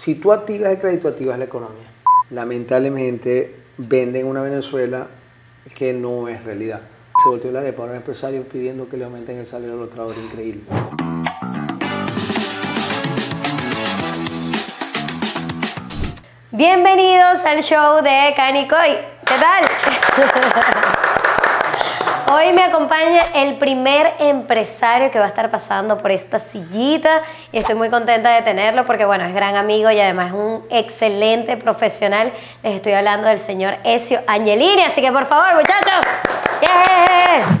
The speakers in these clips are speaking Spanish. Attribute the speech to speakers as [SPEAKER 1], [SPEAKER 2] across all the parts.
[SPEAKER 1] si tú activas el crédito, activas la economía. Lamentablemente venden una Venezuela que no es realidad. Se volteó la arepa a un empresario pidiendo que le aumenten el salario a los trabajadores, increíble.
[SPEAKER 2] Bienvenidos al show de Canicoy. ¿Qué tal? Hoy me acompaña el primer empresario que va a estar pasando por esta sillita y estoy muy contenta de tenerlo porque bueno, es gran amigo y además es un excelente profesional. Les estoy hablando del señor Ezio Angelini, así que por favor, muchachos.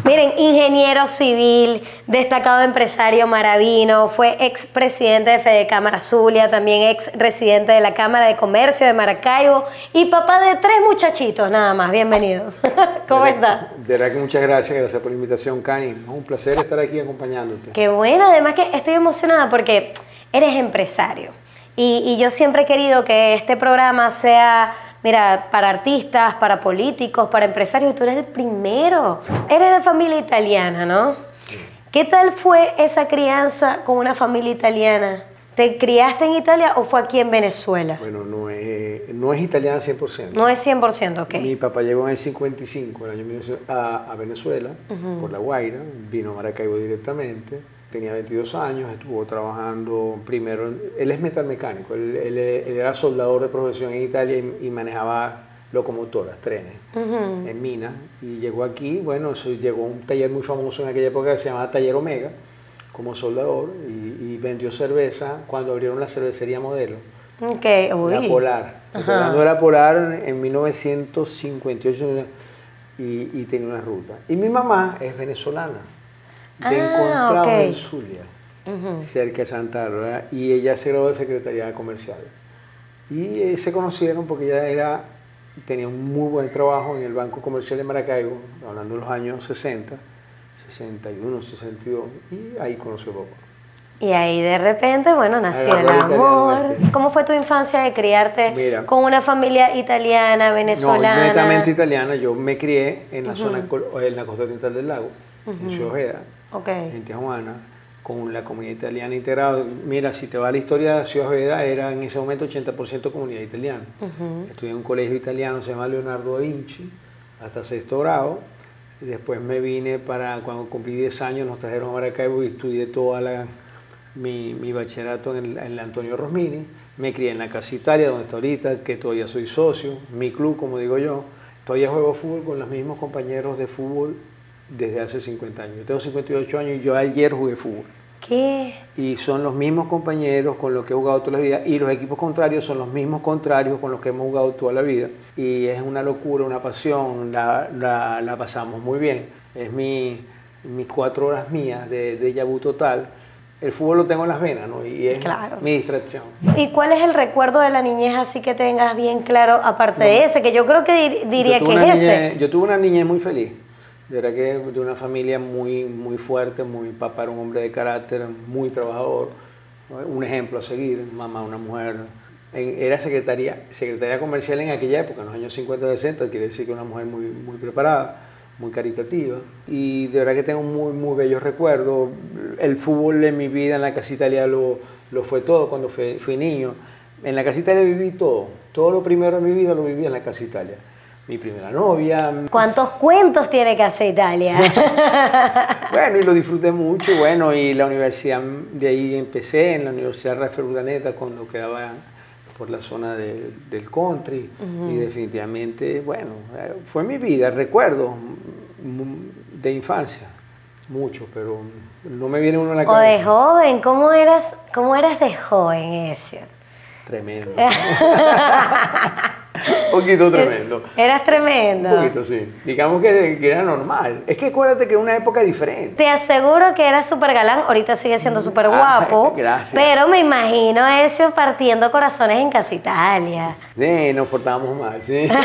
[SPEAKER 2] Miren, ingeniero civil, destacado empresario maravino, fue ex presidente de Fede Cámara Zulia, también ex residente de la Cámara de Comercio de Maracaibo y papá de tres muchachitos, nada más. Bienvenido. ¿Cómo estás?
[SPEAKER 1] De verdad que muchas gracias, gracias por la invitación, Cani. Es un placer estar aquí acompañándote.
[SPEAKER 2] Qué bueno, además que estoy emocionada porque eres empresario y, y yo siempre he querido que este programa sea Mira, para artistas, para políticos, para empresarios, tú eres el primero. Eres de familia italiana, ¿no? ¿Qué tal fue esa crianza con una familia italiana? ¿Te criaste en Italia o fue aquí en Venezuela?
[SPEAKER 1] Bueno, no es, no es italiana 100%.
[SPEAKER 2] No es 100%, ok.
[SPEAKER 1] Mi papá llegó en el 55, el año 1900, a, a Venezuela, por La Guaira, vino a Maracaibo directamente tenía 22 años, estuvo trabajando primero, él es metalmecánico, él, él, era soldador de profesión en Italia y, manejaba locomotoras, trenes, en minas, y llegó aquí, bueno, llegó a un taller muy famoso en aquella época que se llamaba Taller Omega, como soldador, y, vendió cerveza cuando abrieron la cervecería Modelo.
[SPEAKER 2] Okay, uy.
[SPEAKER 1] La Polar. Cuando era Polar en 1958 y, y tenía una ruta. Y mi mamá es venezolana de ah, encontramos en Zulia, cerca de Santa Bárbara, y ella se graduó de Secretaría Comercial. Y eh, se conocieron porque ella era, tenía un muy buen trabajo en el Banco Comercial de Maracaibo, hablando de los años 60, 61, 62, y ahí conoció a papá.
[SPEAKER 2] Y ahí de repente, bueno, nació el amor. ¿Cómo fue tu infancia de criarte con una familia italiana, venezolana?
[SPEAKER 1] No, netamente italiana. Yo me crié en la zona, en la costa oriental del lago, en Ciudad Ojeda
[SPEAKER 2] okay.
[SPEAKER 1] en Tijuana, con la comunidad italiana integrada. Mira, si te va la historia de Ciudad Veda, era en ese momento 80% comunidad italiana. Estudié en un colegio italiano, se llama Leonardo da Vinci, hasta sexto grado. Después me vine para, cuando cumplí 10 años, nos trajeron a Maracaibo y estudié toda la, mi, mi bachillerato en el, Antonio Rosmini. Me crié en la Casa Italia, donde está ahorita, que todavía soy socio, mi club, como digo yo. Todavía juego fútbol con los mismos compañeros de fútbol desde hace 50 años. Yo tengo 58 años y yo ayer jugué fútbol.
[SPEAKER 2] ¿Qué?
[SPEAKER 1] Y son los mismos compañeros con los que he jugado toda la vida y los equipos contrarios son los mismos contrarios con los que hemos jugado toda la vida. Y es una locura, una pasión, la, la, la pasamos muy bien. Es mi, mis cuatro horas mías de, de yabú total. El fútbol lo tengo en las venas, ¿no? Y es mi distracción.
[SPEAKER 2] ¿Y cuál es el recuerdo de la niñez así que tengas bien claro, aparte de ese, que yo creo que diría que es ese?
[SPEAKER 1] Yo tuve una niñez muy feliz de verdad que de una familia muy, muy fuerte, muy papá era un hombre de carácter, muy trabajador, un ejemplo a seguir, mamá una mujer, era secretaria, secretaria comercial en aquella época, en los años 50 60, quiere decir que una mujer muy, muy preparada, muy caritativa, y de verdad que tengo muy, muy bellos recuerdos, el fútbol en mi vida en la Casa Italia lo, lo fue todo cuando fui, fui niño, en la Casa Italia viví todo, todo lo primero de mi vida lo viví en la Casa Italia mi primera novia.
[SPEAKER 2] ¿Cuántos cuentos tiene que hacer Italia?
[SPEAKER 1] bueno, y lo disfruté mucho, bueno, y la universidad, de ahí empecé, en la Universidad Rafael Urdaneta, cuando quedaba por la zona del country, y definitivamente, bueno, fue mi vida, recuerdo de infancia, mucho, pero no me viene uno a la cabeza.
[SPEAKER 2] O de joven, ¿cómo eras, cómo eras de joven ese?
[SPEAKER 1] Tremendo. Un poquito tremendo.
[SPEAKER 2] Eras tremendo.
[SPEAKER 1] Un poquito, sí. Digamos que, era normal. Es que acuérdate que es una época diferente.
[SPEAKER 2] Te aseguro que era súper galán. Ahorita sigue siendo súper guapo.
[SPEAKER 1] gracias.
[SPEAKER 2] Pero me imagino eso partiendo corazones en Casa Italia.
[SPEAKER 1] Sí, nos portábamos mal, sí.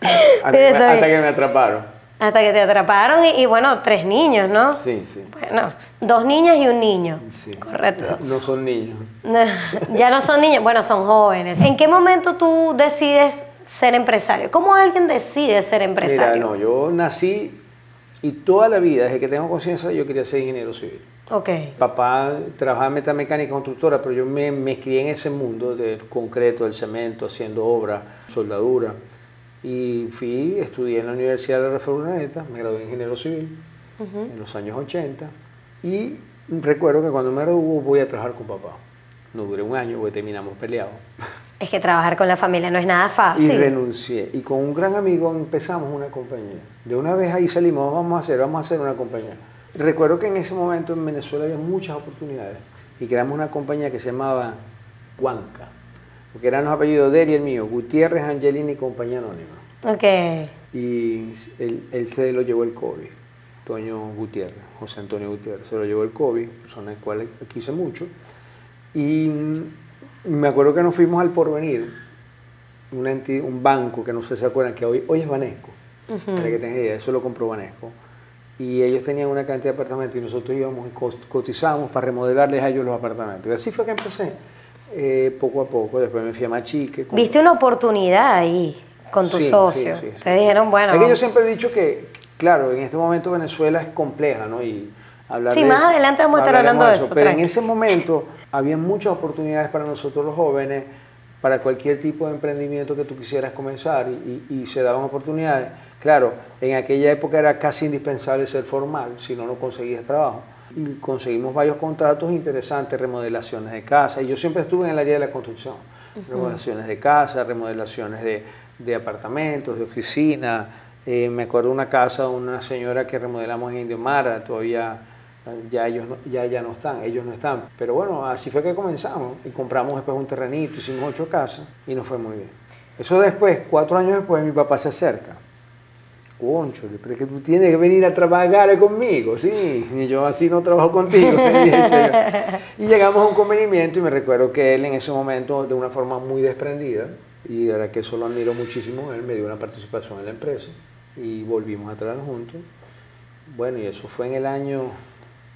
[SPEAKER 1] hasta que me atraparon.
[SPEAKER 2] Hasta que te atraparon y, bueno, tres niños, ¿no?
[SPEAKER 1] Sí, sí.
[SPEAKER 2] Bueno, dos niñas y un niño.
[SPEAKER 1] Sí.
[SPEAKER 2] Correcto.
[SPEAKER 1] No son niños.
[SPEAKER 2] ya no son niños, bueno, son jóvenes. ¿En qué momento tú decides ser empresario? ¿Cómo alguien decide ser empresario?
[SPEAKER 1] Mira, no, yo nací y toda la vida, desde que tengo conciencia, yo quería ser ingeniero civil.
[SPEAKER 2] Ok.
[SPEAKER 1] Papá trabajaba en metamecánica constructora, pero yo me, me crié en ese mundo del concreto, del cemento, haciendo obra, soldadura. Y fui, estudié en la Universidad de Rafael Urdaneta, me gradué de ingeniero civil en los años 80. Y recuerdo que cuando me gradué voy a trabajar con papá. No duré un año porque terminamos peleados.
[SPEAKER 2] Es que trabajar con la familia no es nada
[SPEAKER 1] Y
[SPEAKER 2] fácil.
[SPEAKER 1] renuncié. Y con un gran amigo empezamos una compañía. De una vez ahí salimos, vamos a hacer, vamos a hacer una compañía. Recuerdo que en ese momento en Venezuela había muchas oportunidades y creamos una compañía que se llamaba Huanca, porque eran los apellidos de él y el mío, Gutiérrez, Angelini y Compañía Anónima.
[SPEAKER 2] Ok.
[SPEAKER 1] Y él, él se lo llevó el COVID, Toño Gutiérrez, José Antonio Gutiérrez, se lo llevó el COVID, persona la cual quise mucho. Y me acuerdo que nos fuimos al Porvenir, enti- un banco que no sé si se acuerdan, que hoy, hoy es Banesco, para que tengan idea, eso lo compró Banesco. Y ellos tenían una cantidad de apartamentos y nosotros íbamos y cotizábamos para remodelarles a ellos los apartamentos. Y así fue que empecé, eh, poco a poco. Después me fui a Machique. con-
[SPEAKER 2] Viste una oportunidad ahí con tu
[SPEAKER 1] Sí,
[SPEAKER 2] socio.
[SPEAKER 1] sí, sí, sí.
[SPEAKER 2] Ustedes dijeron, bueno.
[SPEAKER 1] Es que yo siempre he dicho que, claro, en este momento Venezuela es compleja, ¿no? Y hablar
[SPEAKER 2] Sí,
[SPEAKER 1] de
[SPEAKER 2] más
[SPEAKER 1] eso-
[SPEAKER 2] adelante vamos a estar hablando de eso,
[SPEAKER 1] Pero en ese momento había muchas oportunidades para nosotros los jóvenes, para cualquier tipo de emprendimiento que tú quisieras comenzar y, y- y se daban oportunidades. Claro, en aquella época era casi indispensable ser formal, si no, no conseguías trabajo. Y conseguimos varios contratos interesantes, remodelaciones de casa. Y yo siempre estuve en el área de la construcción. Remodelaciones de casa, remodelaciones de, de apartamentos, de oficinas. Eh, me acuerdo una casa de una señora que remodelamos en Indio Mara, todavía ya ellos no, ya, ya no están, ellos no están. Pero bueno, así fue que comenzamos y compramos después un terrenito, hicimos ocho casas y nos fue muy bien. Eso después, cuatro años después, mi papá se acerca. Concho, pero es que tú tienes que venir a trabajar conmigo, sí. Y yo así no trabajo contigo. y llegamos a un convenimiento y me recuerdo que él en ese momento, de una forma muy desprendida, y de verdad que eso lo admiro muchísimo, él me dio una participación en la empresa y volvimos a trabajar juntos. Bueno, y eso fue en el año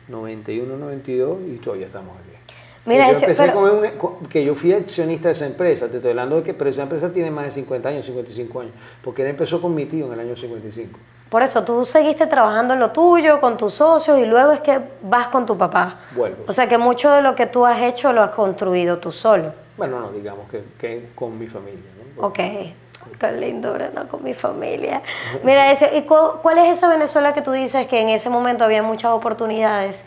[SPEAKER 1] 91, 92 y todavía estamos aquí.
[SPEAKER 2] Mira,
[SPEAKER 1] yo empecé
[SPEAKER 2] pero-
[SPEAKER 1] con una- con- que yo fui accionista de esa empresa, te estoy hablando de que, pero esa empresa tiene más de 50 años, 55 años, porque él empezó con mi tío en el año 55.
[SPEAKER 2] Por eso, tú seguiste trabajando en lo tuyo, con tus socios, y luego es que vas con tu papá.
[SPEAKER 1] Vuelvo.
[SPEAKER 2] O sea que mucho de lo que tú has hecho lo has construido tú solo.
[SPEAKER 1] Bueno, no, digamos que, que con mi familia. ¿no?
[SPEAKER 2] Ok. Qué lindura, ¿no? Con mi familia. Mira, ese, ¿y cu- cuál es esa Venezuela que tú dices que en ese momento había muchas oportunidades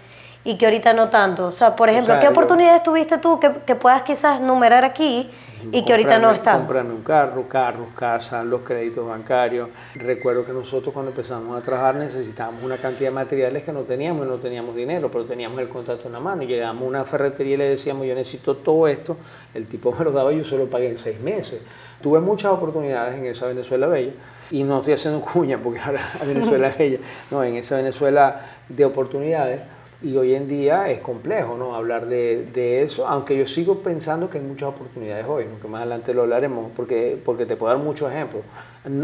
[SPEAKER 2] y que ahorita no tanto? O sea, por ejemplo,
[SPEAKER 1] sea,
[SPEAKER 2] ¿qué
[SPEAKER 1] yo-
[SPEAKER 2] oportunidades tuviste tú que, que puedas quizás numerar aquí y que ahorita no están?
[SPEAKER 1] Comprarme un carro, carros, casas, los créditos bancarios. Recuerdo que nosotros cuando empezamos a trabajar necesitábamos una cantidad de materiales que no teníamos y no teníamos dinero, pero teníamos el contrato en la mano. Y llegamos a una ferretería y le decíamos, yo necesito todo esto. El tipo me lo daba y yo solo pagué en seis meses. Tuve muchas oportunidades en esa Venezuela bella. Y no estoy haciendo cuña porque ahora la Venezuela es bella. No, en esa Venezuela de oportunidades. Y hoy en día es complejo ¿no? hablar de, de eso, aunque yo sigo pensando que hay muchas oportunidades hoy, ¿no? que más adelante lo hablaremos, porque, porque te puedo dar muchos ejemplos.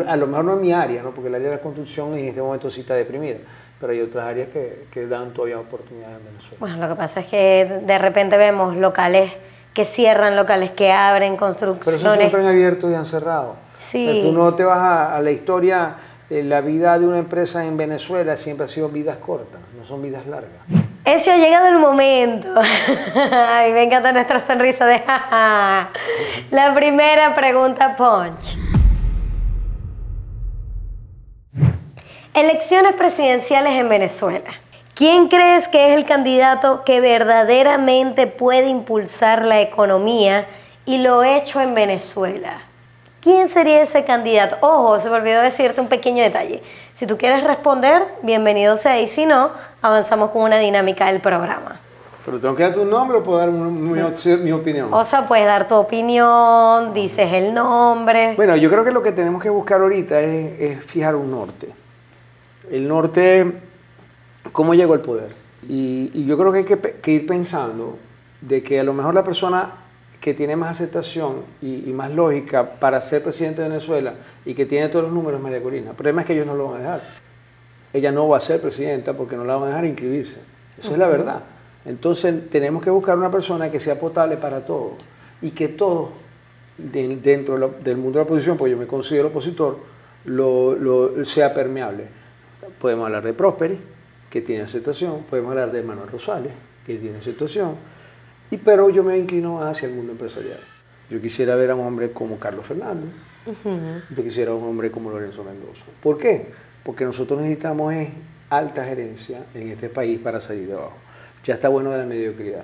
[SPEAKER 1] A lo mejor no en mi área, ¿no? porque el área de la construcción en este momento sí está deprimida, pero hay otras áreas que, que dan todavía oportunidades en Venezuela.
[SPEAKER 2] Bueno, lo que pasa es que de repente vemos locales que cierran, locales que abren,
[SPEAKER 1] Pero eso
[SPEAKER 2] construcciones.
[SPEAKER 1] siempre han abierto y han cerrado.
[SPEAKER 2] Sí.
[SPEAKER 1] O sea, tú no te vas a, a la historia, la vida de una empresa en Venezuela siempre ha sido vidas cortas, no son vidas largas.
[SPEAKER 2] Ese ha llegado el momento. Ay, me encanta nuestra sonrisa de jaja. La primera pregunta, Punch. Elecciones presidenciales en Venezuela. ¿Quién crees que es el candidato que verdaderamente puede impulsar la economía y lo hecho en Venezuela? ¿Quién sería ese candidato? Ojo, se me olvidó decirte un pequeño detalle. Si tú quieres responder, bienvenido sea y si no, avanzamos con una dinámica del programa.
[SPEAKER 1] Pero tengo que dar tu nombre o puedo dar mi, opinión.
[SPEAKER 2] O sea, puedes dar tu opinión, dices el nombre.
[SPEAKER 1] Bueno, yo creo que lo que tenemos que buscar ahorita es, es fijar un norte. El norte, ¿cómo llegó al poder? Y, y yo creo que hay que ir pensando de que a lo mejor la persona que tiene más aceptación y, y más lógica para ser presidente de Venezuela y que tiene todos los números María Corina. El problema es que ellos no lo van a dejar. Ella no va a ser presidenta porque no la van a dejar inscribirse. Esa es la verdad. Entonces tenemos que buscar una persona que sea potable para todos y que todos de- dentro de la- del mundo de la oposición, pues yo me considero opositor, lo, lo- sea permeable. Podemos hablar de Prosperi, que tiene aceptación, podemos hablar de Manuel Rosales, que tiene aceptación, y, pero yo me inclino hacia el mundo empresarial. Yo quisiera ver a un hombre como Carlos Fernández, yo quisiera a un hombre como Lorenzo Mendoza. ¿Por qué? Porque nosotros necesitamos alta gerencia en este país para salir de abajo. Ya está bueno de la mediocridad.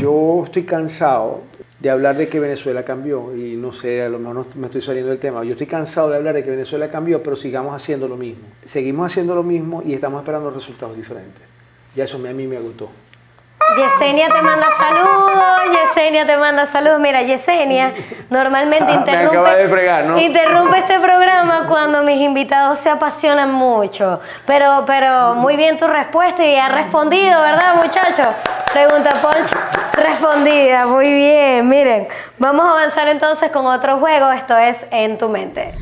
[SPEAKER 1] Yo estoy cansado de hablar de que Venezuela cambió y no sé, a lo mejor no me estoy saliendo del tema. Yo estoy cansado de hablar de que Venezuela cambió, pero sigamos haciendo lo mismo. Seguimos haciendo lo mismo y estamos esperando resultados diferentes. Ya eso a mí me agotó.
[SPEAKER 2] Yesenia te manda saludos, Yesenia te manda saludos. Mira, Yesenia normalmente
[SPEAKER 1] Ah,
[SPEAKER 2] interrumpe,
[SPEAKER 1] de fregar, ¿no?
[SPEAKER 2] interrumpe este programa cuando mis invitados se apasionan mucho. Pero, pero muy bien tu respuesta y ha respondido, ¿verdad, muchachos? Pregunta Ponch, respondida, muy bien. Miren, vamos a avanzar entonces con otro juego. Esto es En tu mente.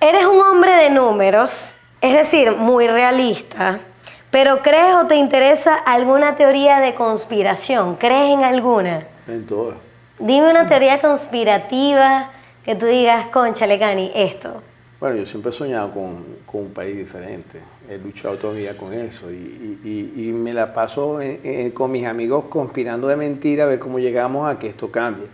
[SPEAKER 2] Eres un hombre de números, es decir, muy realista, pero ¿crees o te interesa alguna teoría de conspiración? ¿Crees en alguna?
[SPEAKER 1] En todo.
[SPEAKER 2] Dime una teoría conspirativa que tú digas, concha, Cani, esto.
[SPEAKER 1] Bueno, yo siempre he soñado con, con un país diferente. He luchado toda mi vida con eso y, y- y- me la paso en- en- con mis amigos conspirando de mentira a ver cómo llegamos a que esto cambie.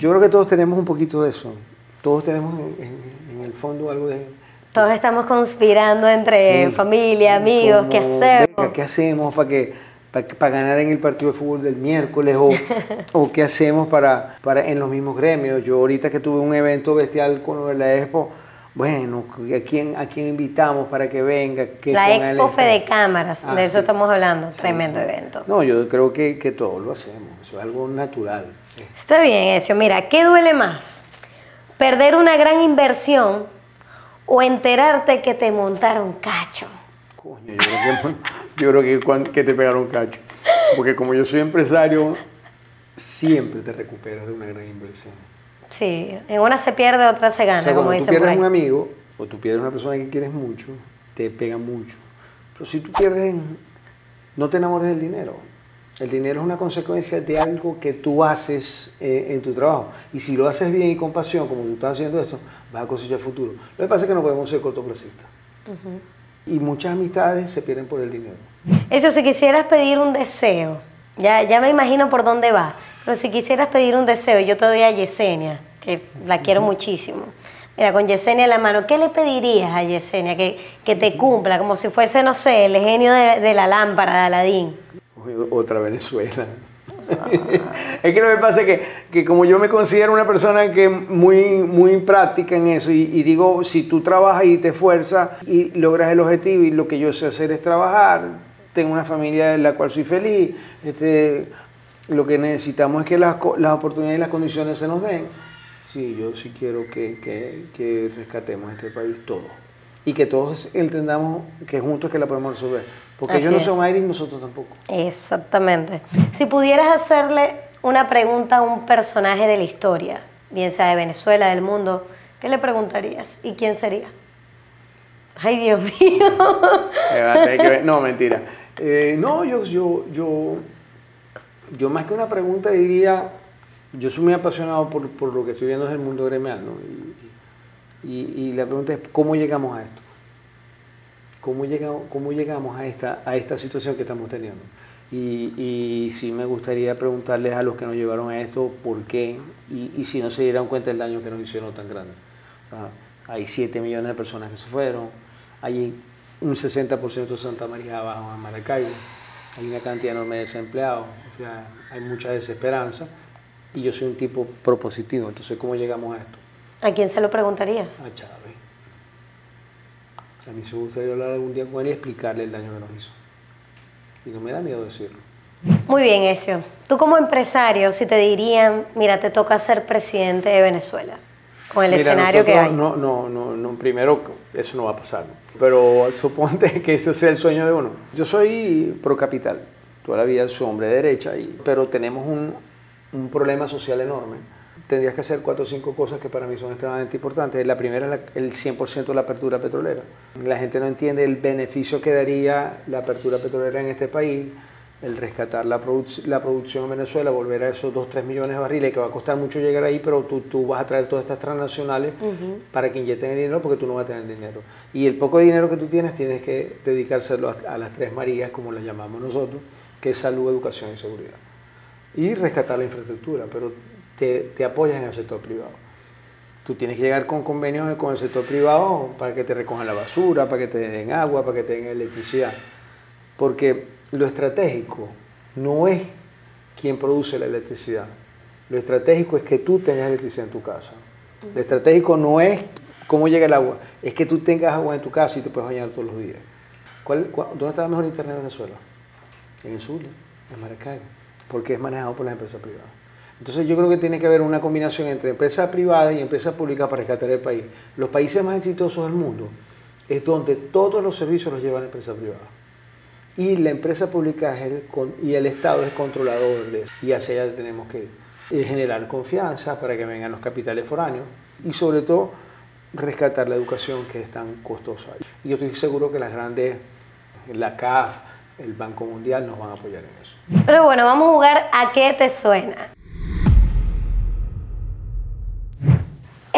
[SPEAKER 1] Yo creo que todos tenemos un poquito de eso. Todos tenemos en, en- en el fondo algo de...
[SPEAKER 2] Todos estamos conspirando entre
[SPEAKER 1] Sí.
[SPEAKER 2] familia, amigos, ¿qué
[SPEAKER 1] Como,
[SPEAKER 2] hacemos?
[SPEAKER 1] venga, ¿Qué hacemos para que para, ganar en el partido de fútbol del miércoles o, o qué hacemos para, para en los mismos gremios? Yo ahorita que tuve un evento bestial con lo de la Expo, bueno, ¿a quién, a quién invitamos para que venga? ¿Qué
[SPEAKER 2] La Expo Fede Cámaras,
[SPEAKER 1] Ah,
[SPEAKER 2] de eso
[SPEAKER 1] sí.
[SPEAKER 2] estamos hablando,
[SPEAKER 1] Sí,
[SPEAKER 2] tremendo evento.
[SPEAKER 1] No, yo creo que, que todos lo hacemos, eso es algo natural.
[SPEAKER 2] Está bien eso. Mira, ¿qué duele más? ¿Perder una gran inversión o enterarte que te montaron cacho?
[SPEAKER 1] Coño, yo creo que, yo creo que, te pegaron cacho. Porque como yo soy empresario, siempre te recuperas de una gran inversión.
[SPEAKER 2] Sí, en una se pierde, otra se gana,
[SPEAKER 1] O sea,
[SPEAKER 2] como
[SPEAKER 1] tú
[SPEAKER 2] dicen por
[SPEAKER 1] pierdes un amigo o tú pierdes una persona que quieres mucho, te pega mucho. Pero si tú pierdes, no te enamores del dinero. El dinero es una consecuencia de algo que tú haces eh, en tu trabajo. Y si lo haces bien y con pasión, como tú estás haciendo esto, vas a cosechar futuro. Lo que pasa es que no podemos ser cortoplacistas. Y muchas amistades se pierden por el dinero.
[SPEAKER 2] Eso, si quisieras pedir un deseo, ya, ya me imagino por dónde va, pero si quisieras pedir un deseo, yo te doy a Yesenia, que la quiero muchísimo. Mira, con Yesenia en la mano, ¿qué le pedirías a Yesenia? Que, que te cumpla, como si fuese, no sé, el genio de, de la lámpara de Aladín.
[SPEAKER 1] Otra Venezuela. es que lo que pasa es que, que como yo me considero una persona que muy, muy práctica en eso y, y digo, si tú trabajas y te esfuerzas y logras el objetivo y lo que yo sé hacer es trabajar, tengo una familia en la cual soy feliz, este, lo que necesitamos es que las, las oportunidades y las condiciones se nos den. Sí, yo sí quiero que, que, que rescatemos este país todo y que todos entendamos que juntos que la podemos resolver. Porque
[SPEAKER 2] Así
[SPEAKER 1] ellos no
[SPEAKER 2] es.
[SPEAKER 1] son Mayri y nosotros tampoco.
[SPEAKER 2] Exactamente. Si pudieras hacerle una pregunta a un personaje de la historia, bien sea de Venezuela, del mundo, ¿qué le preguntarías? ¿Y quién sería? Ay, Dios mío.
[SPEAKER 1] No, mentira. Eh, no, yo, yo, yo, yo más que una pregunta diría, yo soy muy apasionado por, por lo que estoy viendo en el mundo gremial, ¿no? Y, y- y la pregunta es, ¿cómo llegamos a esto? ¿Cómo llegamos, cómo llegamos a, esta, a esta situación que estamos teniendo? Y, y sí me gustaría preguntarles a los que nos llevaron a esto por qué y, y si no se dieran cuenta del daño que nos hicieron tan grande. Hay 7 millones de personas que se fueron, hay un 60% de Santa María abajo en Maracaibo, hay una cantidad enorme de desempleados, o sea, hay mucha desesperanza y yo soy un tipo propositivo, entonces ¿cómo llegamos a esto?
[SPEAKER 2] ¿A quién se lo preguntarías?
[SPEAKER 1] A Chávez. A mí se me gustaría hablar algún día con él y explicarle el daño que nos hizo. Y no me da miedo decirlo.
[SPEAKER 2] Muy bien, Ezio. Tú como empresario, si te dirían, mira, te toca ser presidente de Venezuela, con el
[SPEAKER 1] Mira,
[SPEAKER 2] escenario que hay.
[SPEAKER 1] nosotros No, no, no, no, primero eso no va a pasar. Pero suponte que ese sea el sueño de uno. Yo soy pro capital, toda la vida soy hombre de derecha, y, pero tenemos un, un problema social enorme. Tendrías que hacer cuatro o cinco cosas que para mí son extremadamente importantes. La primera es la- el 100% de la apertura petrolera. La gente no entiende el beneficio que daría la apertura petrolera en este país el rescatar la, la producción en Venezuela, volver a esos 2, 3 millones de barriles, que va a costar mucho llegar ahí, pero tú, tú vas a traer todas estas transnacionales para que inyecten el dinero porque tú no vas a tener dinero. Y el poco dinero que tú tienes, tienes que dedicárselo a, las tres Marías, como las llamamos nosotros, que es salud, educación y seguridad. Y rescatar la infraestructura, pero te, apoyas en el sector privado. Tú tienes que llegar con convenios con el sector privado para que te recojan la basura, para que te den agua, para que te den electricidad. Porque lo estratégico no es quien produce la electricidad. Lo estratégico es que tú tengas electricidad en tu casa. Lo estratégico no es cómo llega el agua, es que tú tengas agua en tu casa y te puedes bañar todos los días. ¿Dónde está la mejor internet de Venezuela? En el sur, en Maracaibo, porque es manejado por las empresas privadas. Entonces yo creo que tiene que haber una combinación entre empresas privadas y empresas públicas para rescatar el país. Los países más exitosos del mundo es donde todos los servicios los llevan empresas privadas y la empresa pública y el Estado es controlador de eso. Y hacia allá tenemos que generar confianza para que vengan los capitales foráneos y sobre todo rescatar la educación que es tan costosa. Y yo estoy seguro que las grandes, la CAF, el Banco Mundial nos van a apoyar en eso.
[SPEAKER 2] Pero bueno, vamos a jugar a qué te suena.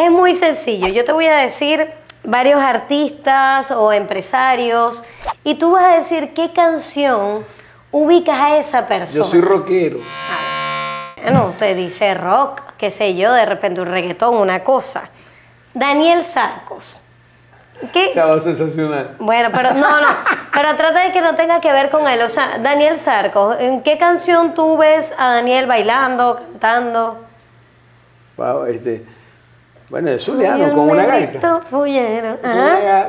[SPEAKER 2] Es muy sencillo. Yo te voy a decir varios artistas o empresarios y tú vas a decir qué canción ubicas a esa persona.
[SPEAKER 1] Yo soy rockero.
[SPEAKER 2] Ah, bueno, usted dice rock, qué sé yo, de repente un reggaetón, una cosa. Daniel Sarcos.
[SPEAKER 1] ¿Qué? Estaba sensacional.
[SPEAKER 2] Bueno, pero no, no, pero trata de que no tenga que ver con él. O sea, Daniel Sarcos, ¿en qué canción tú ves a Daniel bailando, cantando?
[SPEAKER 1] Wow, este, bueno, es Zuliano, con una gaita.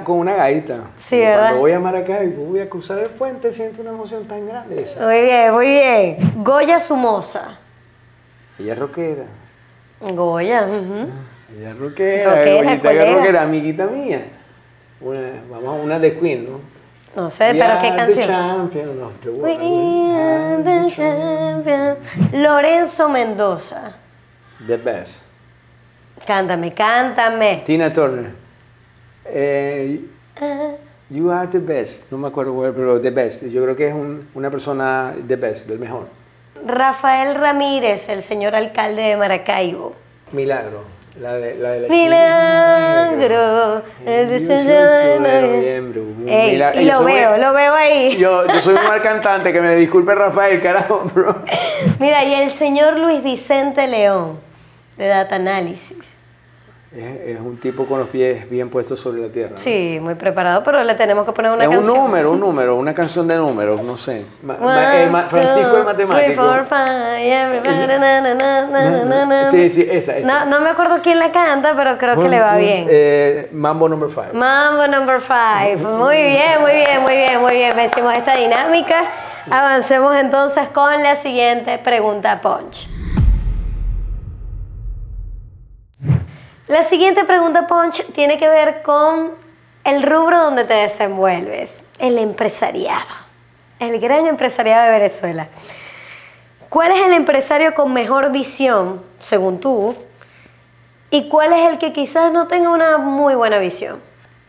[SPEAKER 1] Con una, gaita.
[SPEAKER 2] Sí, ¿verdad?
[SPEAKER 1] Cuando voy a Maracaibo, voy a cruzar el puente, siento una emoción tan grande. Esa.
[SPEAKER 2] Muy bien, muy bien. Goya Sumosa.
[SPEAKER 1] Ella es rockera.
[SPEAKER 2] Goya.
[SPEAKER 1] Ella es rockera. Rockera, rockera, amiguita mía. Una, vamos a una de Queen, ¿no?
[SPEAKER 2] No sé, pero ¿qué canción?
[SPEAKER 1] Champion, no,
[SPEAKER 2] the champion. Lorenzo Mendoza.
[SPEAKER 1] The best.
[SPEAKER 2] Cántame, cántame.
[SPEAKER 1] Tina Turner. Eh, you are the best. No me acuerdo, pero the best. Yo creo que es una persona the best, del mejor.
[SPEAKER 2] Rafael Ramírez, el señor alcalde de Maracaibo.
[SPEAKER 1] Milagro. La de la, de la
[SPEAKER 2] Milagro, el diseño de noviembre. y lo veo, lo veo ahí.
[SPEAKER 1] Yo, yo soy un mal cantante, que me disculpe Rafael, carajo, bro.
[SPEAKER 2] Mira, y el señor Luis Vicente León, de Data Analysis.
[SPEAKER 1] Es, un tipo con los pies bien puestos sobre la tierra.
[SPEAKER 2] Sí, muy preparado, pero le tenemos que poner una
[SPEAKER 1] canción.
[SPEAKER 2] Es
[SPEAKER 1] un número, un número, una canción de números, no sé. Francisco el matemático. sí, sí, esa,
[SPEAKER 2] esa. No, me acuerdo quién la canta, pero creo que le va bien.
[SPEAKER 1] Eh, Mambo number 5.
[SPEAKER 2] Mambo number 5. Muy bien, muy bien, muy bien, muy bien. Vencimos esta dinámica. Avancemos entonces con la siguiente pregunta, Punch. La siguiente pregunta, Punch, tiene que ver con el rubro donde te desenvuelves, el empresariado, el gran empresariado de Venezuela. ¿Cuál es el empresario con mejor visión, según tú? ¿Y cuál es el que quizás no tenga una muy buena visión?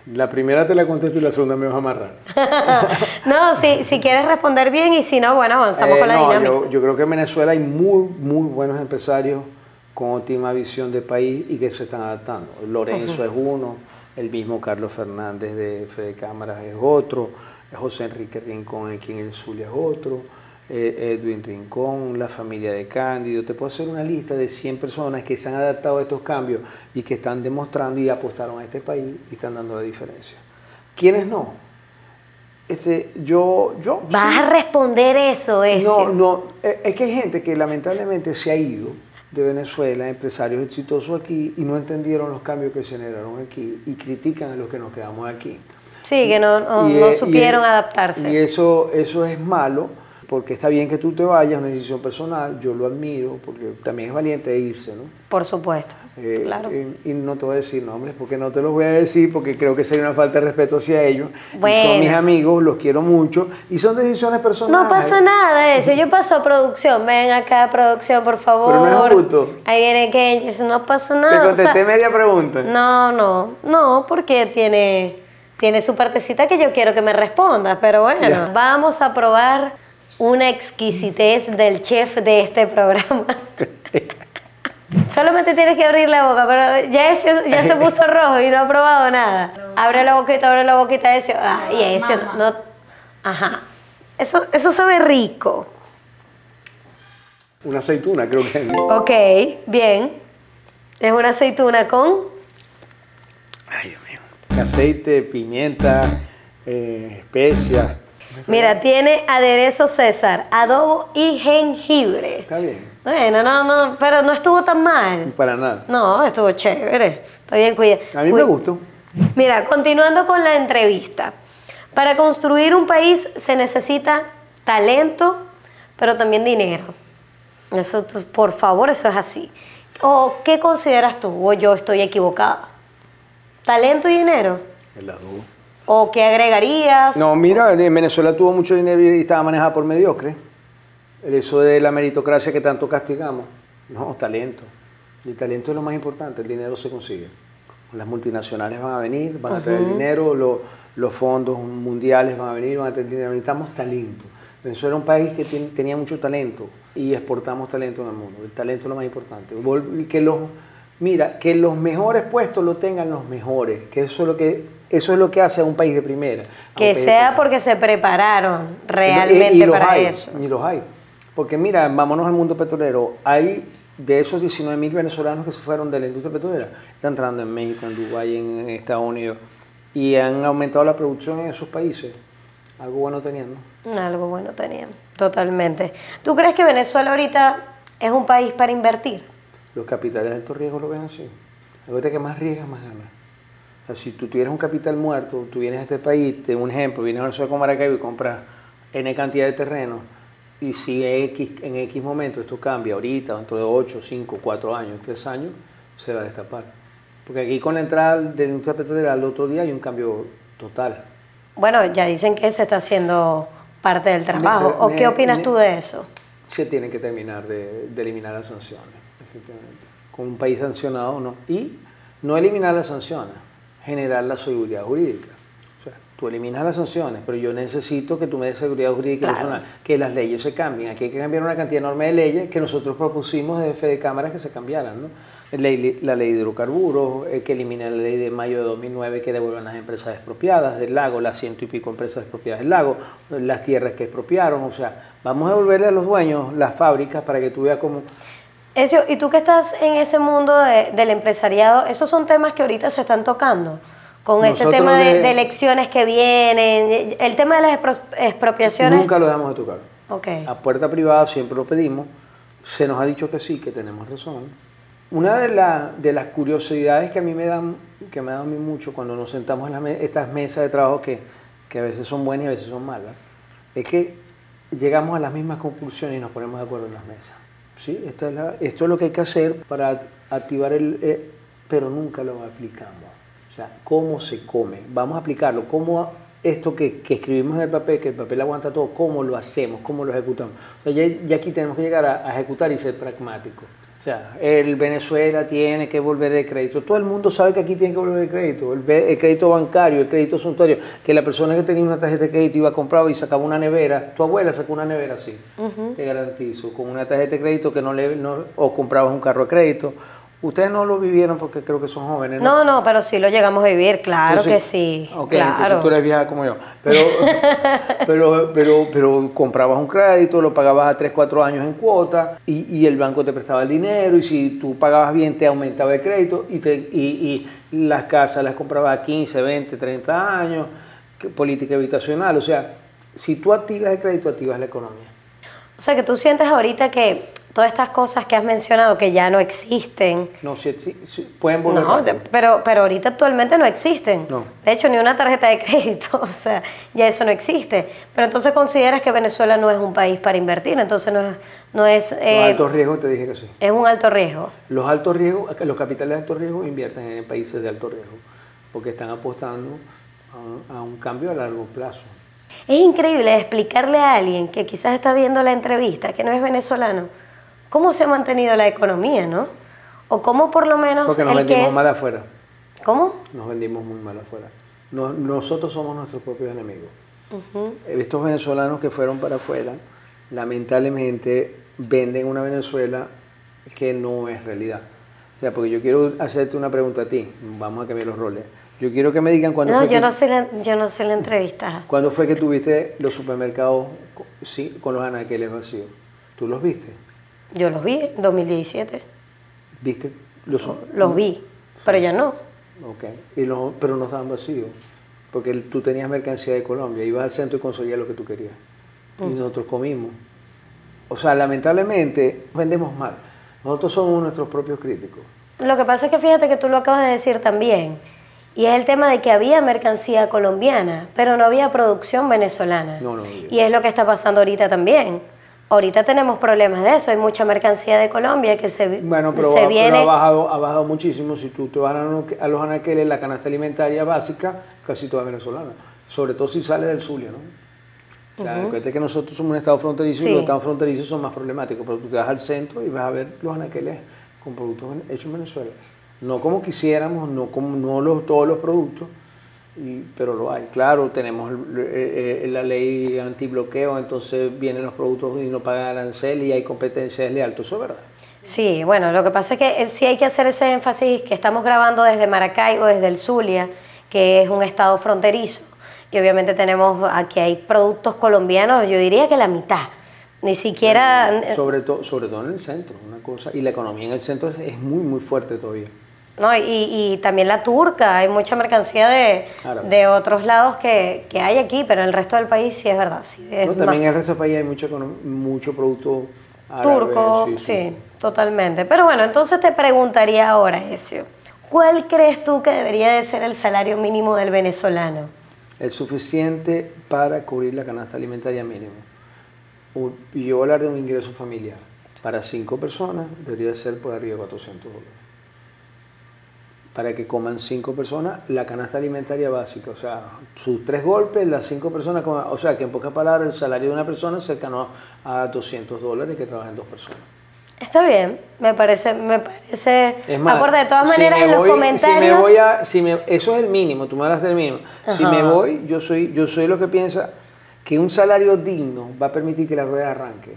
[SPEAKER 1] La primera te la contesto y la segunda me vas a amarrar.
[SPEAKER 2] no, si, si quieres responder bien y si no, bueno, avanzamos con la eh, dinámica.
[SPEAKER 1] Yo, yo creo que en Venezuela hay muy, muy buenos empresarios con óptima visión de país y que se están adaptando. Lorenzo es uno, el mismo Carlos Fernández de Fede Cámaras es otro, José Enrique Rincón aquí en el Zulia es otro, eh, Edwin Rincón, la familia de Cándido. Te puedo hacer una lista de 100 personas que se han adaptado a estos cambios y que están demostrando y apostaron a este país y están dando la diferencia. ¿Quiénes no? Este, yo, yo,
[SPEAKER 2] ¿Vas a responder eso?
[SPEAKER 1] eso? No, no, eh, es que hay gente que lamentablemente se ha ido de Venezuela, empresarios exitosos aquí, y no entendieron los cambios que se generaron aquí y critican a los que nos quedamos aquí.
[SPEAKER 2] Sí, que no, no, supieron adaptarse.
[SPEAKER 1] Y eso, eso es malo porque está bien que tú te vayas, una decisión personal, yo lo admiro, porque también es valiente irse, ¿no?
[SPEAKER 2] Por supuesto, eh, claro.
[SPEAKER 1] Y, no te voy a decir nombres, porque no te los voy a decir, porque creo que sería una falta de respeto hacia ellos. son mis amigos, los quiero mucho, y son decisiones personales.
[SPEAKER 2] No pasa nada de eso, yo paso a producción, ven acá producción, por favor.
[SPEAKER 1] Pero no es justo.
[SPEAKER 2] Ahí viene Kenji, no pasa nada.
[SPEAKER 1] Te contesté media pregunta.
[SPEAKER 2] No, no, no, porque tiene, tiene su partecita que yo quiero que me responda, pero bueno, vamos a probar una exquisitez del chef de este programa. Solamente tienes que abrir la boca, pero ya, ese- ya se puso rojo y no ha probado nada. Abre la boquita, abre la boquita, ese, ah, y ese no, no- ajá. Eso, eso sabe rico.
[SPEAKER 1] Una aceituna, creo que.
[SPEAKER 2] Ok, bien. Es una aceituna con
[SPEAKER 1] Ay, Dios mío. Aceite, pimienta, eh, especias.
[SPEAKER 2] Mira, tiene aderezo César, adobo y jengibre.
[SPEAKER 1] Está bien.
[SPEAKER 2] Bueno, no, no, pero no estuvo tan mal.
[SPEAKER 1] Para nada.
[SPEAKER 2] No, estuvo chévere. Está bien cuidado.
[SPEAKER 1] A mí me gustó.
[SPEAKER 2] Mira, continuando con la entrevista. Para construir un país se necesita talento, pero también dinero. Eso, por favor, eso es así. ¿O qué consideras tú? ¿O yo estoy equivocada? ¿Talento y dinero?
[SPEAKER 1] El adobo.
[SPEAKER 2] ¿O qué agregarías?
[SPEAKER 1] No, mira, en Venezuela tuvo mucho dinero y estaba manejada por mediocre. Eso de la meritocracia que tanto castigamos. No, talento. El talento es lo más importante, el dinero se consigue. Las multinacionales van a venir, van a traer dinero, lo- los fondos mundiales van a venir, van a traer dinero. Necesitamos talento. Venezuela era un país que ten- tenía mucho talento y exportamos talento en el mundo. El talento es lo más importante. Que los, mira, que los mejores puestos lo tengan los mejores, que eso es lo que, eso es lo que hace a un país de primera.
[SPEAKER 2] Que
[SPEAKER 1] país
[SPEAKER 2] sea porque se prepararon realmente
[SPEAKER 1] y
[SPEAKER 2] para
[SPEAKER 1] hay,
[SPEAKER 2] eso.
[SPEAKER 1] Y los hay. Porque mira, vámonos al mundo petrolero. Hay de esos 19 mil venezolanos que se fueron de la industria petrolera. Están entrando en México, en Dubái, en Estados Unidos. Y han aumentado la producción en esos países. Algo bueno teniendo.
[SPEAKER 2] Algo bueno tenían, totalmente. ¿Tú crees que Venezuela ahorita es un país para invertir?
[SPEAKER 1] Los capitales de alto riesgo lo ven así. Ahorita que más riesgas, más ganas. O sea, si tú tuvieras un capital muerto, tú vienes a este país, te un ejemplo, vienes a Venezuela con Maracaibo y compras N cantidad de terreno, y si X, en X momento esto cambia, ahorita, dentro de 8, 5, 4 años, 3 años, se va a destapar. Porque aquí con la entrada de la industria petrolera al otro día hay un cambio total.
[SPEAKER 2] Bueno, ya dicen que se está haciendo parte del trabajo.
[SPEAKER 1] Me-
[SPEAKER 2] ¿O qué opinas
[SPEAKER 1] me-
[SPEAKER 2] tú de eso?
[SPEAKER 1] se tienen que terminar de, de eliminar las sanciones, efectivamente. Con un país sancionado no. Y no eliminar las sanciones, generar la seguridad jurídica. O sea, tú eliminas las sanciones, pero yo necesito que tú me des seguridad jurídica
[SPEAKER 2] Claro.
[SPEAKER 1] nacional, que las leyes se cambien. Aquí hay que cambiar una cantidad enorme de leyes que nosotros propusimos de Fede Cámara que se cambiaran. ¿no? La ley de hidrocarburos, eh, que elimine la ley de mayo de 2009 que devuelvan las empresas expropiadas del lago, las ciento y pico empresas expropiadas del lago, las tierras que expropiaron. O sea, vamos a devolverle a los dueños las fábricas para que tú veas cómo...
[SPEAKER 2] Ezio, y tú que estás en ese mundo de- del empresariado, esos son temas que ahorita se están tocando. Con este
[SPEAKER 1] Nosotros
[SPEAKER 2] tema de, elecciones que vienen, el tema de las expro- expropiaciones.
[SPEAKER 1] Nunca lo dejamos de tocar. A puerta privada siempre lo pedimos. Se nos ha dicho que sí, que tenemos razón. Una de, la- de las curiosidades que a mí me dan, que me da a mí mucho cuando nos sentamos en las me- estas mesas de trabajo que, que a veces son buenas y a veces son malas, es que llegamos a las mismas conclusiones y nos ponemos de acuerdo en las mesas. ¿Sí? Esto, es la- esto es lo que hay que hacer para activar el... eh, pero nunca lo aplicamos. O sea, cómo se come. Vamos a aplicarlo. Cómo esto que, que escribimos en el papel, que el papel aguanta todo, cómo lo hacemos, cómo lo ejecutamos. O sea, ya, ya aquí tenemos que llegar a, a ejecutar y ser pragmáticos. Sea, el Venezuela tiene que volver el crédito. Todo el mundo sabe que aquí tiene que volver el crédito. El crédito bancario, el crédito suntuario. Que la persona que tenía una tarjeta de crédito iba a comprar y sacaba una nevera. Tu abuela sacó una nevera así. Te garantizo. Con una tarjeta de crédito que no le... no- o comprabas un carro de crédito. Ustedes no lo vivieron porque creo que son jóvenes.
[SPEAKER 2] No, no, pero sí lo llegamos a vivir, claro
[SPEAKER 1] Entonces,
[SPEAKER 2] que sí.
[SPEAKER 1] Ok,
[SPEAKER 2] claro.
[SPEAKER 1] entonces tú eres vieja como yo. Pero, pero, pero, pero comprabas un crédito, lo pagabas a 3, 4 años en cuota y, y el banco te prestaba el dinero y si tú pagabas bien te aumentaba el crédito y, te, y, y las casas las comprabas a 15, 20, 30 años, que- política habitacional. O sea, si tú activas el crédito, activas la economía.
[SPEAKER 2] O sea, que tú sientes ahorita que todas estas cosas que has mencionado que ya no existen,
[SPEAKER 1] No, si, si- pueden volver
[SPEAKER 2] no,
[SPEAKER 1] rápido.
[SPEAKER 2] pero, pero ahorita actualmente no existen.
[SPEAKER 1] No.
[SPEAKER 2] De hecho, ni una tarjeta de crédito, o sea, ya eso no existe. Pero entonces consideras que Venezuela no es un país para invertir, entonces no es, no es,
[SPEAKER 1] Los
[SPEAKER 2] eh,
[SPEAKER 1] altos riesgos te dije que sí.
[SPEAKER 2] es un alto riesgo.
[SPEAKER 1] Los altos riesgos, los capitales de alto riesgo invierten en países de alto riesgo porque están apostando a, a un cambio a largo plazo.
[SPEAKER 2] Es increíble explicarle a alguien que quizás está viendo la entrevista, que no es venezolano, cómo se ha mantenido la economía, ¿no? O cómo por lo menos
[SPEAKER 1] Porque nos
[SPEAKER 2] el que
[SPEAKER 1] vendimos
[SPEAKER 2] es...
[SPEAKER 1] mal afuera.
[SPEAKER 2] ¿Cómo?
[SPEAKER 1] Nos vendimos muy mal afuera. No- nosotros somos nuestros propios enemigos. Estos venezolanos que fueron para afuera lamentablemente venden una Venezuela que no es realidad. O sea, porque yo quiero hacerte una pregunta a ti, vamos a cambiar los roles. Yo quiero que me digan cuándo
[SPEAKER 2] No,
[SPEAKER 1] fue
[SPEAKER 2] yo
[SPEAKER 1] que,
[SPEAKER 2] no soy la, yo no soy la entrevistada.
[SPEAKER 1] ¿cuándo fue que tuviste los supermercados sí, con los anaqueles vacíos. ¿Tú los viste?
[SPEAKER 2] Yo los vi en 2017.
[SPEAKER 1] ¿Viste los
[SPEAKER 2] Los vi, pero ya no.
[SPEAKER 1] Ok, y los, pero no estaban vacíos, porque el- tú tenías mercancía de Colombia, ibas al centro y conseguías lo que tú querías. Y nosotros comimos. O sea, lamentablemente vendemos mal. Nosotros somos nuestros propios críticos.
[SPEAKER 2] Lo que pasa es que fíjate que tú lo acabas de decir también. Y es el tema de que había mercancía colombiana, pero no había producción venezolana.
[SPEAKER 1] No, no había.
[SPEAKER 2] Y es lo que está pasando ahorita también. Ahorita tenemos problemas de eso. Hay mucha mercancía de Colombia que se,
[SPEAKER 1] Bueno, pero,
[SPEAKER 2] se
[SPEAKER 1] ha- pero ha, bajado, ha bajado muchísimo. Si tú te vas a, los- anaqueles, la canasta alimentaria básica, casi toda venezolana. Sobre todo si sale del Zulia, ¿no? Sea, acuérdate que nosotros somos un estado fronterizo y
[SPEAKER 2] Sí.
[SPEAKER 1] los estados fronterizos son más problemáticos, pero tú te vas al centro y vas a ver los anaqueles con productos hechos en Venezuela. No como quisiéramos, no como no los, todos los productos, y- pero lo hay. Claro, tenemos eh, eh, la ley antibloqueo, entonces vienen los productos y no pagan arancel y hay competencia desleal. Todo Eso es verdad.
[SPEAKER 2] Sí, bueno, lo que pasa es que eh, sí hay que hacer ese énfasis que estamos grabando desde Maracaibo, desde el Zulia, que es un estado fronterizo. Y obviamente tenemos aquí hay productos colombianos, yo diría que la mitad. Ni siquiera
[SPEAKER 1] Sobre, todo sobre todo en el centro, una cosa. Y la economía en el centro es, es muy, muy fuerte todavía.
[SPEAKER 2] No, y, y también la turca, hay mucha mercancía de, de otros lados que, que hay aquí, pero en el resto del país sí es verdad. Sí, es
[SPEAKER 1] No, también en el resto del país hay mucho, mucho producto árabe,
[SPEAKER 2] turco, sí, totalmente. Pero bueno, entonces te preguntaría ahora, Ezio, ¿cuál crees tú que debería de ser el salario mínimo del venezolano?
[SPEAKER 1] El suficiente para cubrir la canasta alimentaria mínima. Y yo voy a hablar de un ingreso familiar. Para cinco personas debería ser por arriba de 400 dólares. Para que coman cinco personas la canasta alimentaria básica. O sea, sus tres golpes, las cinco personas coman. O sea, que en pocas palabras el salario de una persona es cercano a 200 dólares que trabajan dos personas.
[SPEAKER 2] Está bien, me parece, me parece.
[SPEAKER 1] Es más,
[SPEAKER 2] de todas maneras, en los
[SPEAKER 1] voy-
[SPEAKER 2] comentarios.
[SPEAKER 1] Si me voy a, si me- eso es el mínimo, tú me hablas del mínimo. Si me voy, yo soy, yo soy lo que piensa que un salario digno va a permitir que la rueda arranque.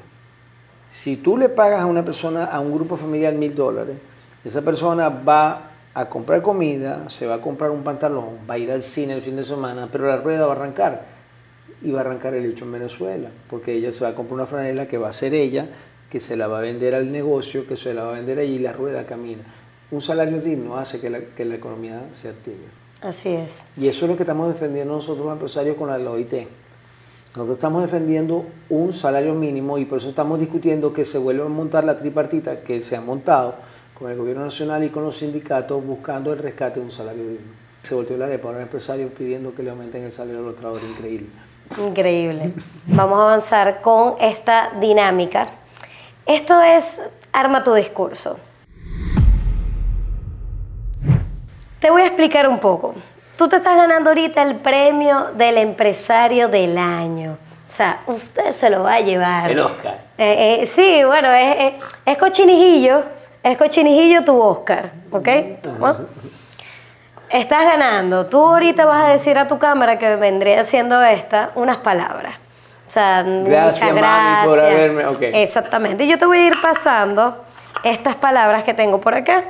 [SPEAKER 1] Si tú le pagas a una persona, a un grupo familiar mil dólares, esa persona va a comprar comida, se va a comprar un pantalón, va a ir al cine el fin de semana, pero la rueda va a arrancar. Y va a arrancar el hecho en Venezuela, porque ella se va a comprar una franela que va a ser ella, que se la va a vender al negocio, que se la va a vender allí y la rueda camina. Un salario digno hace que la, que la economía se active.
[SPEAKER 2] Así es.
[SPEAKER 1] Y eso es lo que estamos defendiendo nosotros los empresarios con la OIT. Nosotros estamos defendiendo un salario mínimo y por eso estamos discutiendo que se vuelva a montar la tripartita que se ha montado con el gobierno nacional y con los sindicatos buscando el rescate de un salario digno. Se volteó la arepa a los empresarios pidiendo que le aumenten el salario a los trabajadores. Increíble.
[SPEAKER 2] Increíble. Vamos a avanzar con esta dinámica. Esto es Arma tu discurso. Te voy a explicar un poco. Tú te estás ganando ahorita el premio del empresario del año. O sea, usted se lo va a llevar.
[SPEAKER 1] El Oscar.
[SPEAKER 2] Eh, eh, sí, bueno, es, es, es cochinijillo. Es cochinijillo tu Oscar, ¿ok? Estás ganando. Tú ahorita vas a decir a tu cámara que vendría siendo esta unas palabras. O sea,
[SPEAKER 1] Gracias,
[SPEAKER 2] muchas
[SPEAKER 1] mami,
[SPEAKER 2] gracias.
[SPEAKER 1] por haberme-.
[SPEAKER 2] Exactamente. Y yo te voy a ir pasando estas palabras que tengo por acá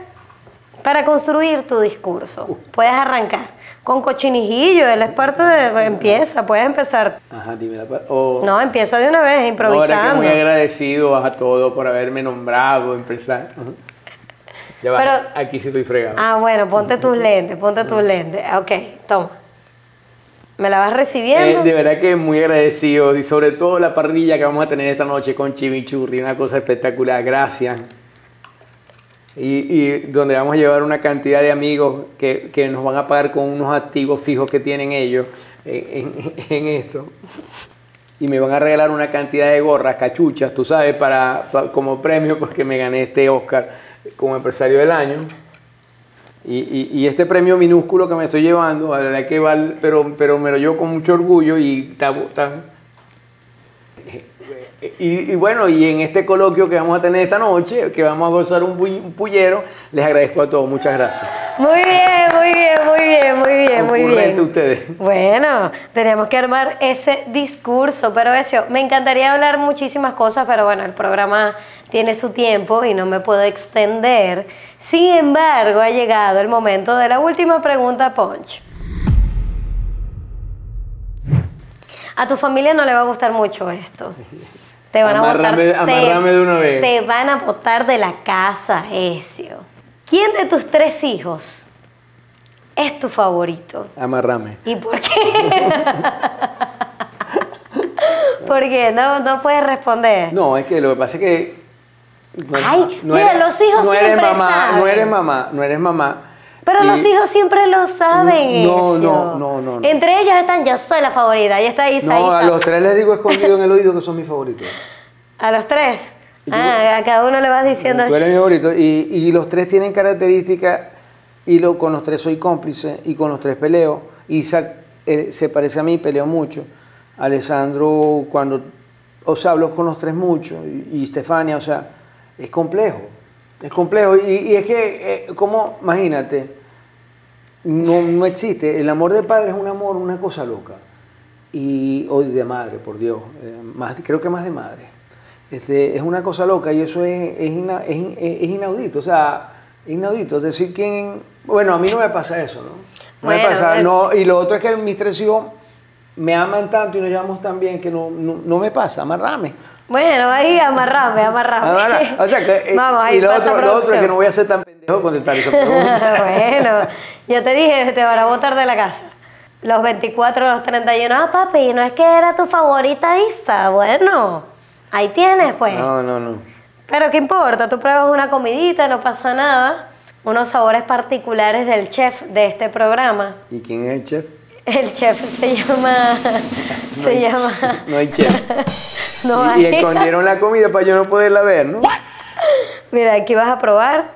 [SPEAKER 2] para construir tu discurso. Puedes arrancar con cochinijillo. Él es parte de. Empieza, puedes empezar.
[SPEAKER 1] Ajá, dime la pa- o-
[SPEAKER 2] No, empieza de una vez,
[SPEAKER 1] Ahora que
[SPEAKER 2] improvisando.
[SPEAKER 1] muy agradecido a todos por haberme nombrado empresario. Ya va,
[SPEAKER 2] Pero-
[SPEAKER 1] aquí sí estoy fregado.
[SPEAKER 2] Ah, bueno, ponte tus lentes, ponte tus lentes. Ok, toma. ¿Me la vas recibiendo?
[SPEAKER 1] Eh, de verdad que muy agradecido y sobre todo la parrilla que vamos a tener esta noche con chimichurri, una cosa espectacular, gracias. Y, donde vamos a llevar una cantidad de amigos que, que nos van a pagar con unos activos fijos que tienen ellos en, en- esto. Y me van a regalar una cantidad de gorras, cachuchas, tú sabes, para, pa- como premio porque me gané este Oscar como empresario del año. Y, y- este premio minúsculo que me estoy llevando, la verdad que vale, pero, pero me lo llevo con mucho orgullo y está- Y, y, bueno, y en este coloquio que vamos a tener esta noche, que vamos a gozar un, un pullero, les agradezco a todos. Muchas gracias.
[SPEAKER 2] Muy bien, muy bien, muy bien, muy bien, muy bien.
[SPEAKER 1] ustedes.
[SPEAKER 2] Bueno, tenemos que armar ese discurso, pero eso, me encantaría hablar muchísimas cosas, pero bueno, el programa tiene su tiempo y no me puedo extender. Sin embargo, ha llegado el momento de la última pregunta, Punch. A tu familia no le va a gustar mucho esto. Te van a botar, te-
[SPEAKER 1] de una vez.
[SPEAKER 2] te van a botar de la casa, Ezio. ¿Quién de tus tres hijos es tu favorito?
[SPEAKER 1] Amarrame.
[SPEAKER 2] ¿Y por qué? ¿Por qué? No, no puedes responder.
[SPEAKER 1] No, es que lo que pasa es que. no-
[SPEAKER 2] Ay, mira, los hijos
[SPEAKER 1] no eres mamá, No eres mamá, no eres mamá.
[SPEAKER 2] Pero
[SPEAKER 1] Y-
[SPEAKER 2] los hijos siempre lo saben.
[SPEAKER 1] No, no, no, no, no.
[SPEAKER 2] Entre ellos están, yo soy la favorita. Y está Isa,
[SPEAKER 1] No, a
[SPEAKER 2] Isa.
[SPEAKER 1] los tres les digo escondido en el oído que son mis favoritos.
[SPEAKER 2] ¿A los tres? Ah, a cada uno le vas diciendo
[SPEAKER 1] Tú eres mi favorito. Y, y los tres tienen características, y lo, con los tres soy cómplice, y con los tres peleo. Isaac eh, se parece a mí, peleo mucho. Alessandro, cuando, o sea, hablo con los tres mucho, y, y Stefania, o sea, es complejo. Es complejo. Y, y es que, eh, como, imagínate, no, no existe. El amor de padre es un amor, una cosa loca. Y, o de madre, por Dios. eh, más, creo que más de madre. Este, es una cosa loca y eso es, es, ina- es in- es- es inaudito. O sea, inaudito. Es decir, quién. Bueno, a mí no me pasa eso, ¿no? No me
[SPEAKER 2] Bueno,
[SPEAKER 1] pasa.
[SPEAKER 2] es-
[SPEAKER 1] No, y lo otro es que mis tres hijos me aman tanto y nos llevamos tan bien que no, no, no me pasa. Amarrame.
[SPEAKER 2] Bueno, ahí amarrame, amarrame.
[SPEAKER 1] Amarra- O sea, que, eh,
[SPEAKER 2] Vamos, ahí
[SPEAKER 1] y lo otro, lo otro es que no voy a ser tan pendejo contestar esa pregunta.
[SPEAKER 2] bueno, yo te dije, te van a botar de la casa. Los 24, los 31. Ah, papi, no es que era tu favorita Isa. Bueno, ahí tienes, pues.
[SPEAKER 1] No, no, no.
[SPEAKER 2] Pero ¿qué importa? Tú pruebas una comidita, no pasa nada. Unos sabores particulares del chef de este programa.
[SPEAKER 1] ¿Y quién es el chef?
[SPEAKER 2] El chef se llama. se
[SPEAKER 1] hay-
[SPEAKER 2] llama.
[SPEAKER 1] No hay chef.
[SPEAKER 2] no
[SPEAKER 1] y, y
[SPEAKER 2] hay.
[SPEAKER 1] escondieron la comida para yo no poderla ver, ¿no?
[SPEAKER 2] Mira, aquí vas a probar.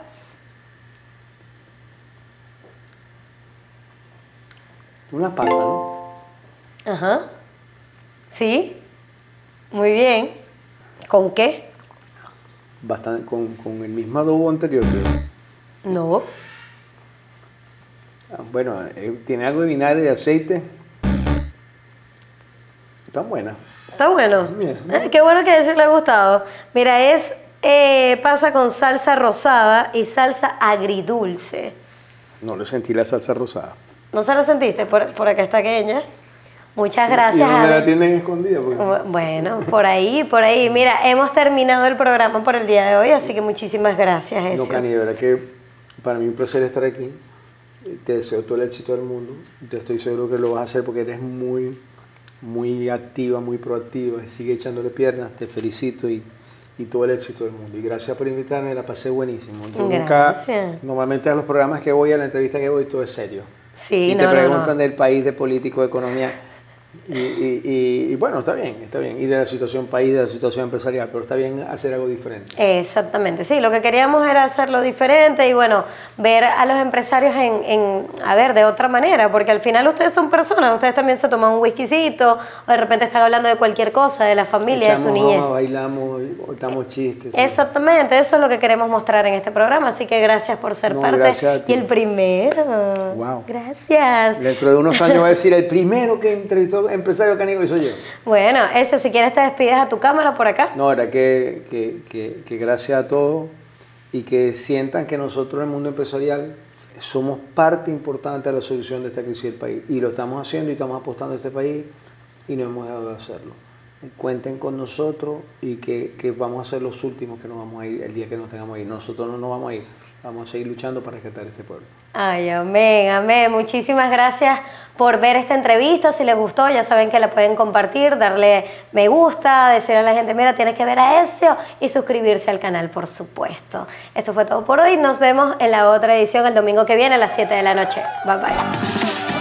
[SPEAKER 1] Una pasa, ¿no?
[SPEAKER 2] Ajá. ¿Sí? Muy bien. ¿Con qué?
[SPEAKER 1] Bastante, con, con el mismo adobo anterior. creo.
[SPEAKER 2] No.
[SPEAKER 1] Ah, Bueno, eh, tiene algo de vinagre, de aceite. Está buena.
[SPEAKER 2] Está bueno.
[SPEAKER 1] Bien.
[SPEAKER 2] Eh, Qué bueno que eso le ha gustado. Mira, es eh, pasa con salsa rosada y salsa agridulce.
[SPEAKER 1] No le sentí la salsa rosada.
[SPEAKER 2] ¿No se lo sentiste? Por, por acá está aquella. Muchas
[SPEAKER 1] ¿Y
[SPEAKER 2] gracias.
[SPEAKER 1] dónde
[SPEAKER 2] a-
[SPEAKER 1] la tienen escondida? Porque-
[SPEAKER 2] Bu- Bueno, por ahí, por ahí. Mira, hemos terminado el programa por el día de hoy, así que muchísimas gracias.
[SPEAKER 1] No,
[SPEAKER 2] Ezio.
[SPEAKER 1] Cani, de verdad que para mí un placer estar aquí. Te deseo todo el éxito del mundo. Te estoy seguro que lo vas a hacer porque eres muy, muy activa, muy proactiva. Sigue echándole piernas. Te felicito y, y todo el éxito del mundo. Y gracias por invitarme, la pasé buenísimo. Yo nunca, normalmente a los programas que voy, a la entrevista que voy, todo es serio.
[SPEAKER 2] Sí,
[SPEAKER 1] y
[SPEAKER 2] no,
[SPEAKER 1] te
[SPEAKER 2] no,
[SPEAKER 1] preguntan
[SPEAKER 2] no.
[SPEAKER 1] del país, de político, de economía. Y, y- y- y bueno, está bien, está bien. Y de la situación país, de la situación empresarial, pero está bien hacer algo diferente.
[SPEAKER 2] Exactamente, sí, lo que queríamos era hacerlo diferente y bueno, ver a los empresarios en, en, a ver, de otra manera, porque al final ustedes son personas, ustedes también se toman un whiskycito o de repente están hablando de cualquier cosa, de la familia, de su niñez.
[SPEAKER 1] bailamos, contamos chistes.
[SPEAKER 2] Exactamente, eso es lo que queremos mostrar en este programa, así que gracias por ser
[SPEAKER 1] No,
[SPEAKER 2] parte.
[SPEAKER 1] gracias a ti.
[SPEAKER 2] Y el primero.
[SPEAKER 1] Wow.
[SPEAKER 2] Gracias.
[SPEAKER 1] Dentro de unos años va a decir el primero que entrevistó empresario canigo y soy yo.
[SPEAKER 2] Bueno, eso, si quieres te despides a tu cámara por acá.
[SPEAKER 1] No, era que, que, que, que gracias a todos y que sientan que nosotros en el mundo empresarial somos parte importante de la solución de esta crisis del país. Y lo estamos haciendo y estamos apostando a este país y no hemos dejado de hacerlo. Cuenten con nosotros y que, que vamos a ser los últimos que nos vamos a ir el día que nos tengamos que ir. Nosotros no nos vamos a ir, vamos a seguir luchando para rescatar este pueblo.
[SPEAKER 2] Ay, amén, amén. Muchísimas gracias por ver esta entrevista. Si les gustó, ya saben que la pueden compartir, darle me gusta, decirle a la gente, mira, tienes que ver a Ezio y suscribirse al canal, por supuesto. Esto fue todo por hoy. Nos vemos en la otra edición el domingo que viene a las 7 de la noche. Bye bye.